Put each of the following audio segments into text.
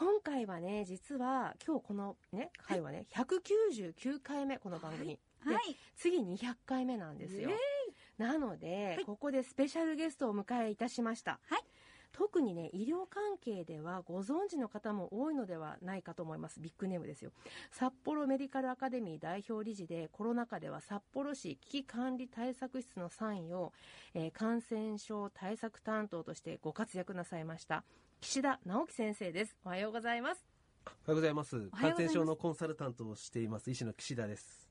今回はね実は今日このね回はね199回目この番組、ではい。次200回目なんですよ、なので、はい。ここでスペシャルゲストをお迎えいたしました、はい特にね医療関係ではご存知の方も多いのではないかと思います。ビッグネームですよ。札幌メディカルアカデミー代表理事でコロナ禍では札幌市危機管理対策室の参与を、えー感染症対策担当としてご活躍なさいました。岸田直樹先生です。おはようございます。おはようございます。おはようございます。感染症のコンサルタントをしています、医師の岸田です。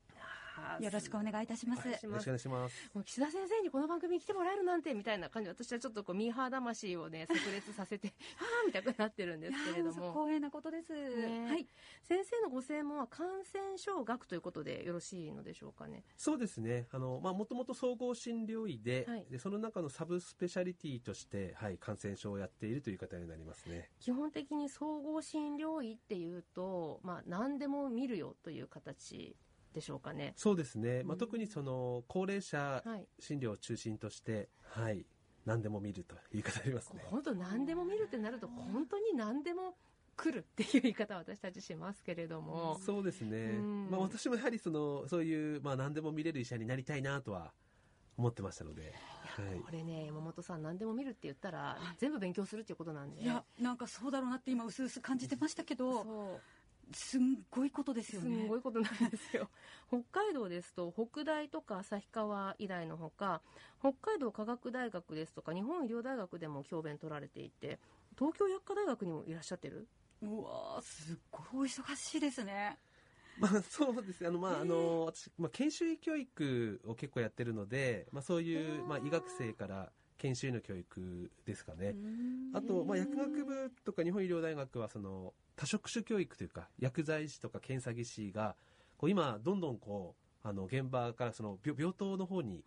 よろしくお願いいたします。お願いしますよろしくお願いします。もう岸田先生にこの番組に来てもらえるなんてみたいな感じで私はちょっとこうミーハー魂をね炸裂させては あみたいになってるんですけれども光栄なことです。ねはい。先生のご専門は感染症学ということでよろしいのでしょうかねそうですね。あの、まあ、もともと総合診療医で、はいで、その中のサブスペシャリティとして、はい、感染症をやっているという方になりますね。基本的に総合診療医っていうと、まあ、何でも見るよという形でしょうかね。そうですね。まあ、うん特にその、高齢者はい。診療を中心として、はい、何でも見るという言い方ありますね。本当何でも見るってなると本当に何でも来るっていう言い方は私たちしますけれども。そうですね。うん。まあ、私もやはりその、そういう、まあ、何でも見れる医者になりたいなとは思ってましたので、はい。これね山本さん何でも見るって言ったら全部勉強するっていうことなんで。いや、なんかそうだろうなって今、薄々感じてましたけど、そうすんごいことですよすね。ごいことなんですよ 北海道ですと北大とか旭川医大のほか北海道科学大学ですとか日本医療大学でも教鞭取られていて東京薬科大学にもいらっしゃってる？うわーすっごいお忙しいですね。まあそうですね。あの、まあ、あの、私、まあ、研修医教育を結構やってるので、まあそういう、まあ医学生から研修医の教育ですかね。あと、まあ薬学部とか日本医療大学はその多職種教育というか、薬剤師とか検査技師が、こう今、どんどんこう、あの、現場からその病病棟の方に、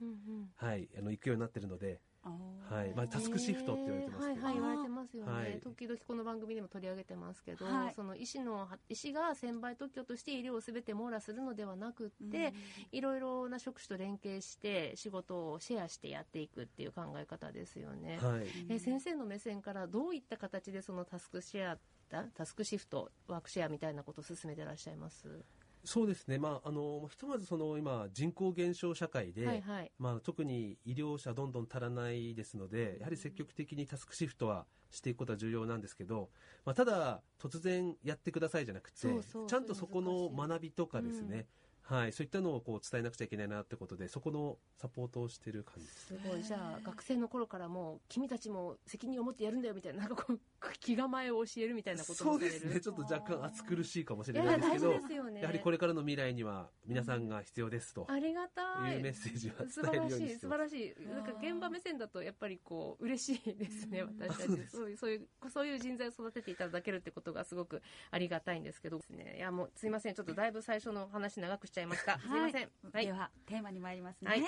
はい、あの、行くようになってるので、はい。まあタスクシフトって言われてますけど。はいはい言われてますよね、はい。時々この番組でも取り上げてますけど、はい。その医師の医師が専売特許として医療をすべて網羅するのではなくって、いろいろな職種と連携して仕事をシェアしてやっていくっていう考え方ですよね。はい。えー先生の目線からどういった形でそのタスクシェアだタスクシフトワークシェアみたいなことを進めてらっしゃいます？そうですね。まあ、あの、ひとまずその今、人口減少社会で、はいはい。まあ、特に医療者どんどん足らないですので、やはり積極的にタスクシフトはしていくことは重要なんですけど、まあ、ただ、突然やってくださいじゃなくて、そうそうちゃんとそこの学びとかですね、はい、そういったのをこう伝えなくちゃいけないなってことで、そこのサポートをしてる感じです。すごい。じゃあ学生の頃からもう君たちも責任を持ってやるんだよみたいななんかこう気構えを教えるみたいなことそうですね。ちょっと若干暑苦しいかもしいれないですけど、ですよね。やはりこれからの未来には皆さんが必要ですとありがたい。いうメッセージは素伝える晴らしいようにしてます。素晴らしいなんか現場目線だとやっぱりこう嬉しいですね私たち。そういうそういうそういう人材を育てていただけるってことがすごくありがたいんですけど。ですね。いやもうすいません。ちょっとだいぶ最初の話長くしちゃいました。すいません。はい。では、テーマに参りますね。はい。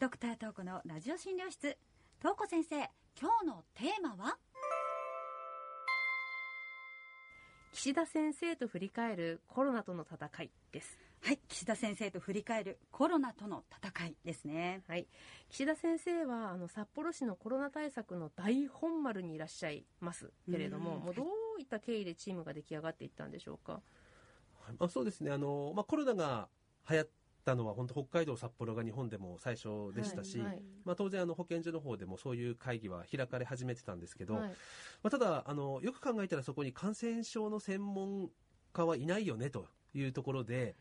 ドクタートーコのラジオ診療室。トーコ先生、今日のテーマは？岸田先生と振り返るコロナとの戦いです。はい、岸田先生と振り返るコロナとの戦いですね。はい、岸田先生はあの札幌市のコロナ対策の大本丸にいらっしゃいます。けれども、うん。もうどういった経緯でチームが出来上がっていったんでしょうか？あそうですね。あの、まあ、コロナが流行ったのは本当北海道、札幌が日本でも最初でしたし、はいはいまあ、当然あの保健所の方でもそういう会議は開かれ始めてたんですけど、はいまあ、ただあの、よく考えたらそこに感染症の専門家はいないよねというところで、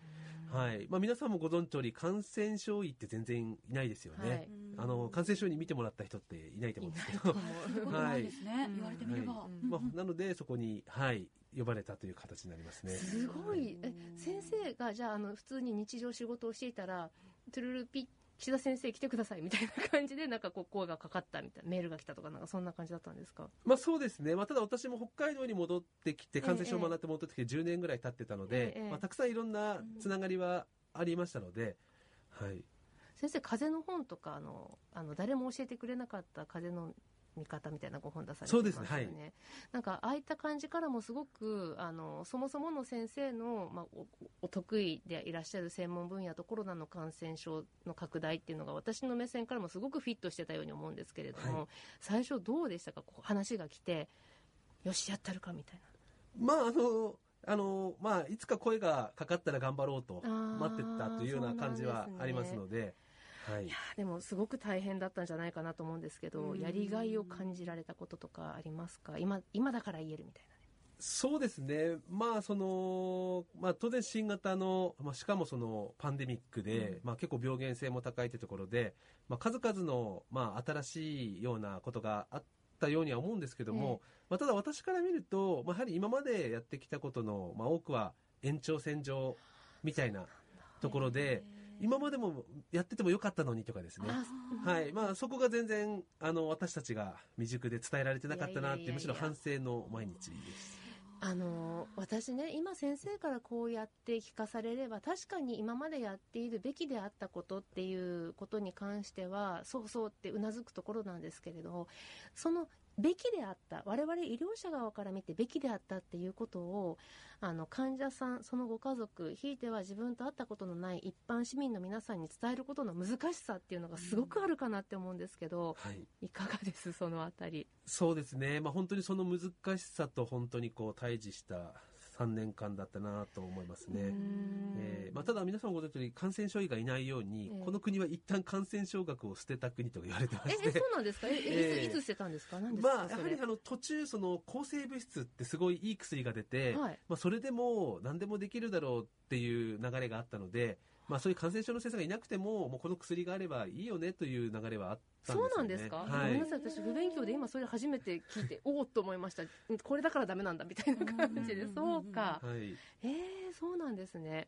はい。まあ、皆さんもご存知通り感染症医って全然いないですよね。はいあの、感染症に見てもらった人っていないと思うんですけど。はい言われてみれば。まあ、なのでそこに、はい、呼ばれたという形になりますね。すごいえ先生がじゃああの普通に日常仕事をしていたらトゥルルピ岸田先生来てくださいみたいな感じでなんかこう声がかかったみたいなメールが来たとかなんかそんな感じだったんですか？まあそうですね。まあただ私も北海道に戻ってきて、感染症を学って戻ってきて10年ぐらい経ってたので、ええまあたくさんいろんなつながりはありましたので、はい。先生風邪の本とかあのあの誰も教えてくれなかった風邪の見方みたいなご本出されてそうますよね。ですねはいなんかああいった感じからもすごくあのそもそもの先生の、まあ、おお得意でいらっしゃる専門分野とコロナの感染症の拡大っていうのが私の目線からもすごくフィットしてたように思うんですけれども、はい最初どうでしたか？こう話が来てよしやったるかみたいな。まああのあのまあいつか声がかかったら頑張ろうと待ってたというような感じはありますのではい。いやーでもすごく大変だったんじゃないかなと思うんですけどうん。やりがいを感じられたこととかありますか？今今だから言えるみたいなね。そうですね、まあそのまあ、当然、新型の、まあ、しかもそのパンデミックで、うん。まあ、結構病原性も高いというところで、まあ、数々の、まあ、新しいようなことがあったようには思うんですけども、まあ、ただ私から見ると、まあ、やはり今までやってきたことの、まあ、多くは延長線上みたいなところで、今までもやっててもよかったのにとかですね。あはいまあ、そこが全然あの私たちが未熟で伝えられてなかったなってむしろ反省の毎日です。あの私ね今先生からこうやって聞かされれば確かに今までやっているべきであったことっていうことに関してはそうそうってうなずくところなんですけれどそのべきであった我々医療者側から見てべきであったっていうことをあの患者さんそのご家族ひいては自分と会ったことのない一般市民の皆さんに伝えることの難しさっていうのがすごくあるかなって思うんですけど、はい。いかがです？そのあたり。そうですね、まあ、本当にその難しさと本当にこう対峙した3年間だったなと思いますね。えーまあ、ただ皆さんご存知のように感染症医がいないように、ええ。この国は一旦感染症学を捨てた国と言われてまえ、して。えそうなんですか？え、えええいつ捨てたんですか？何ですか、まあ、やはりあの途中その抗生物質ってすごいいい薬が出て、はい。まあ、それでも何でもできるだろうっていう流れがあったので、まあ、そういう感染症の先生がいなくてももうこの薬があればいいよねという流れはあったんですよね。そうなんですか、はい。ごめんなさい。私不勉強で今それ初めて聞いておおっと思いました。これだからダメなんだみたいな感じで。うん。そうか。はい。えー、そうなんですね。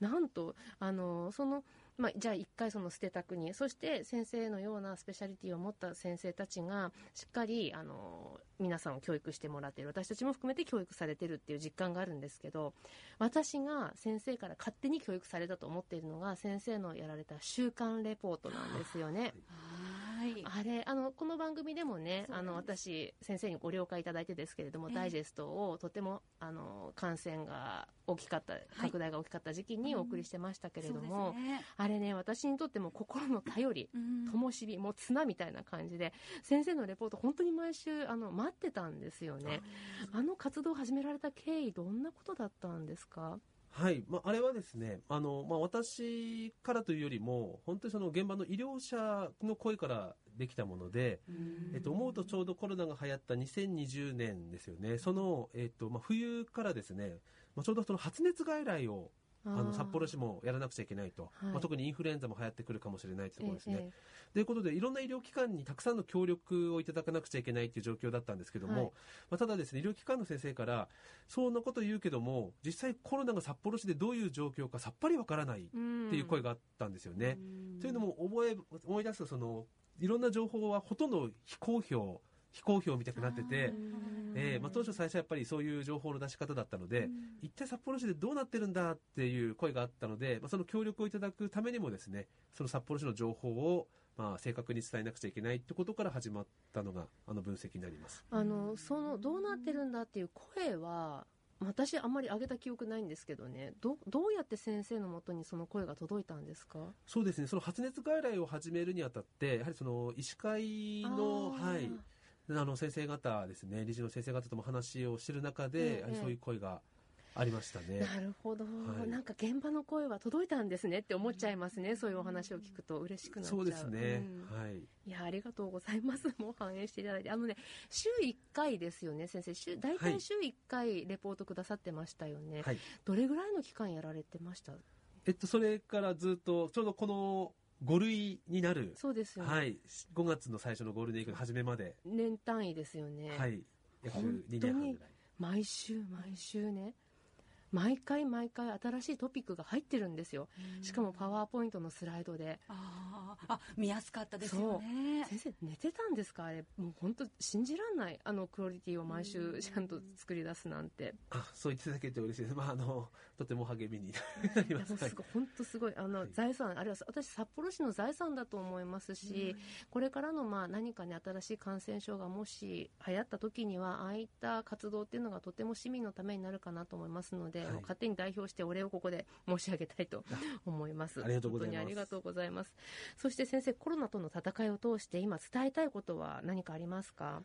なんとあのそのまあ、じゃあ一回その捨てた国そして先生のようなスペシャリティを持った先生たちがしっかりあの皆さんを教育してもらっている私たちも含めて教育されてるっていう実感があるんですけど私が先生から勝手に教育されたと思っているのが先生のやられた週刊レポートなんですよね。はいあれあのこの番組でもねあの私先生にご了解いただいてですけれども、ええ。ダイジェストをとてもあの感染が大きかった拡大が大きかった時期にお送りしてましたけれども、そうですね。あれね私にとっても心の頼りうん。灯火もう綱みたいな感じで先生のレポート本当に毎週あの待ってたんですよね。あの活動を始められた経緯どんなことだったんですか？はい、まあ、あれはですね、あの、まあ、私からというよりも、本当にその現場の医療者の声からできたもので、うんえっと、思うとちょうどコロナが流行った2020年ですよね。その、えっと、まあ、冬からですね、まあ、ちょうどその発熱外来を、あの、札幌市もやらなくちゃいけないと。はいまあ、特にインフルエンザも流行ってくるかもしれないというところですね。えということで、いろんな医療機関にたくさんの協力をいただかなくちゃいけないという状況だったんですけども、はいまあ、ただですね、医療機関の先生から、そんなこと言うけども、実際コロナが札幌市でどういう状況かさっぱりわからないっていう声があったんですよね。というのも覚え、思い出すと、その、いろんな情報はほとんど非公表、非公表みたくなってて、えーまあ、当初最初はやっぱりそういう情報の出し方だったので、一体札幌市でどうなってるんだっていう声があったので、まあ、その協力をいただくためにもですね、その札幌市の情報を、まあ、正確に伝えなくちゃいけないってことから始まったのが、あの分析になります。あのそのどうなってるんだっていう声は私あんまり上げた記憶ないんですけどね。どどうやって先生のもとにその声が届いたんですか？そうですね、その発熱外来を始めるにあたって、やはりその医師会の、はい、あの先生方ですね、理事の先生方とも話をしてる中で、そういう声がありましたね。なるほど、はい。なんか現場の声は届いたんですねって思っちゃいますね、そういうお話を聞くと。嬉しくなっちゃう。そうですね、うん。はい。いやありがとうございます。もう反映していただいて。あのね週1回ですよね先生。週大はい。体週1回レポートくださってましたよね、はい。どれぐらいの期間やられてました？えっと、それからずっと、ちょうどこの5類になる、そうですよね、はい、5月の最初のゴールデンウィークの初めまで、年単位ですよね、はい、約本2当に年半ぐらい。毎週毎週ね毎回毎回新しいトピックが入ってるんですよ。しかもパワーポイントのスライドで。あーあ見やすかったですよね。先生寝てたんですか？あれもう本当信じらんないあのクオリティを毎週ちゃんと作り出すなんて。あ、そう言っていただけて嬉しいです。まあ、あの、とても励みになります。すごい本当すごい。あの、はい。財産あるいは私札幌市の財産だと思いますし、これからのまあ何かね新しい感染症がもし流行った時にはああいった活動っていうのがとても市民のためになるかなと思いますので、はい。勝手に代表してお礼をここで申し上げたいと思います。ありがとうございます。本当にありがとうございます。そして先生コロナとの戦いを通して今伝えたいことは何かありますか？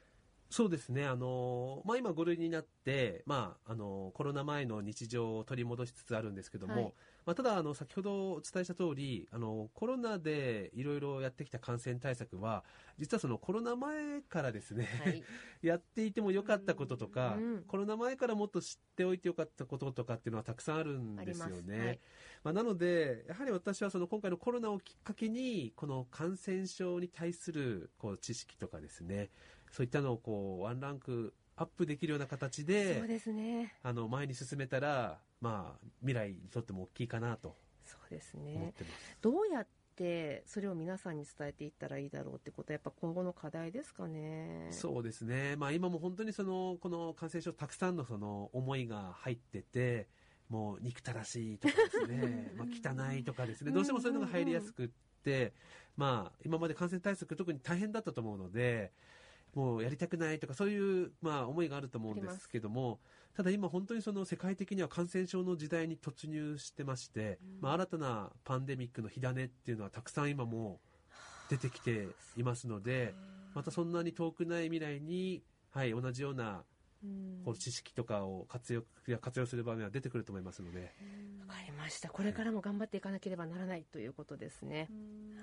そうですね、あのまあ、今、5類になって、まああのコロナ前の日常を取り戻しつつあるんですけども、はいまあ、ただあの、先ほどお伝えした通りあり、コロナでいろいろやってきた感染対策は、実はそのコロナ前からですね、はい。やっていてもよかったこととか、うんコロナ前からもっと知っておいてよかったこととかっていうのはたくさんあるんですよありま。はいまあ、なので、やはり私はその今回のコロナをきっかけに、この感染症に対するこう知識とかですね、そういったのをこうワンランクアップできるような形そうで、ですね。あの前に進めたら、まあ、未来にとっても大きいかなとそうです思っね。どうやってそれを皆さんに伝えていったらいいだろうってことはやっぱ今後の課題ですかね。そうですね、まあ、今も本当にそのこの感染症、たくさんのその思いが入ってて、もう憎たらしいとかですね、まあ汚いとかですね、どうしてもそういうのが入りやすくって、まあ、今まで感染対策、特に大変だったと思うので、もうやりたくないとか、そういう、まあ、思いがあると思うんですけども、ただ今、本当にその世界的には感染症の時代に突入してまして、まあ、新たなパンデミックの火種っていうのはたくさん今もう出てきていますので、またそんなに遠くない未来に、はい、同じようなうんこう知識とかを活用いや活用する場面は出てくると思いますので、わかりました。これからも頑張っていかなければならないということですね。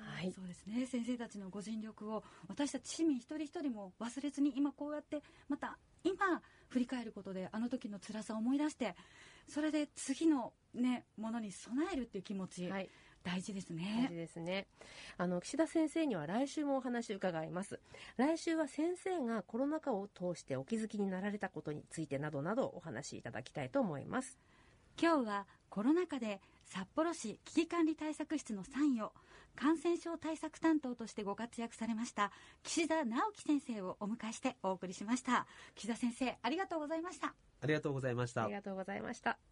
はい。そうですね。先生たちのご尽力を私たち市民一人一人も忘れずに今こうやってまた今振り返ることであの時の辛さを思い出してそれで次のねものに備えるっていう気持ち、はい。大事です大ね事ですね。あの、岸田先生には来週もお話を伺います。来週は先生がコロナ禍を通してお気づきになられたことについてなどなどお話しいただきたいと思います。今日はコロナ禍で札幌市危機管理対策室の参与感染症対策担当としてご活躍されました岸田直樹先生をお迎えしてお送りしました岸田先生ありがとうございましたありがとうございましたあり。がとうございました。